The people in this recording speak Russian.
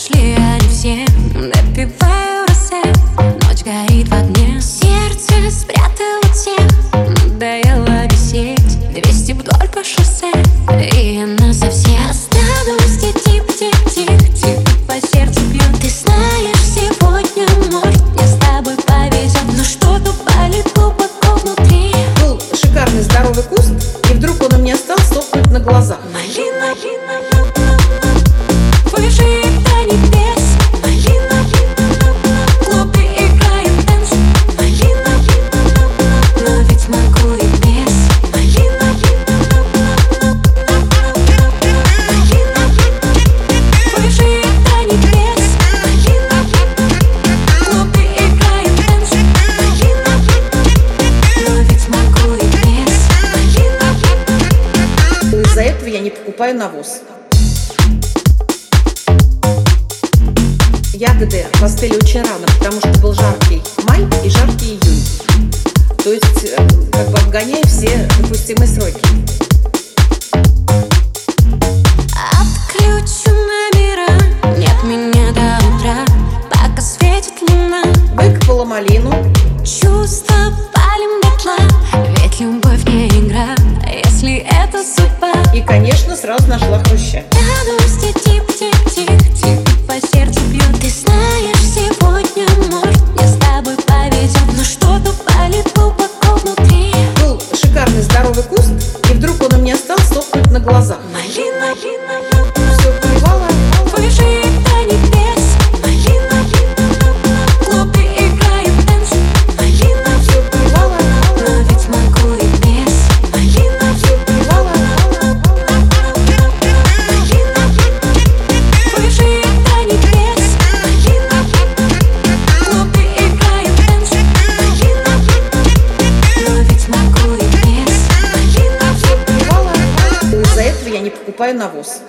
Пошли они все, допиваю росе Ночь горит в огне. Сердце спрятало тех Надоело висеть. Двести вдоль по шоссе И она совсем. Где тип, тип, тип, тип. По сердцу бьет Ты знаешь, сегодня может Мне с тобой повезет Но что-то болит глубоко внутри. Был шикарный здоровый куст И вдруг он у меня стал сохнуть на глазах Малина, малина, выживет я не покупаю навоз Ягоды поспели очень рано, потому что был жаркий май и жаркий июнь. То есть э, как бы обгоняя все допустимые сроки. Отключу номера. Нет меня до утра Пока светит луна. Выкопала малину, Чувства палим дотла. Ведь любовь не игра. Если это судьба конечно, сразу нашла хруща. По сердцу бьет Ты знаешь, сегодня может. Мне с тобой повезет Но что-то болит глубоко внутри. Был шикарный здоровый куст, и вдруг он у меня стал сохнуть на глазах. Малина, Все поливала, выживет не покупаю навоз.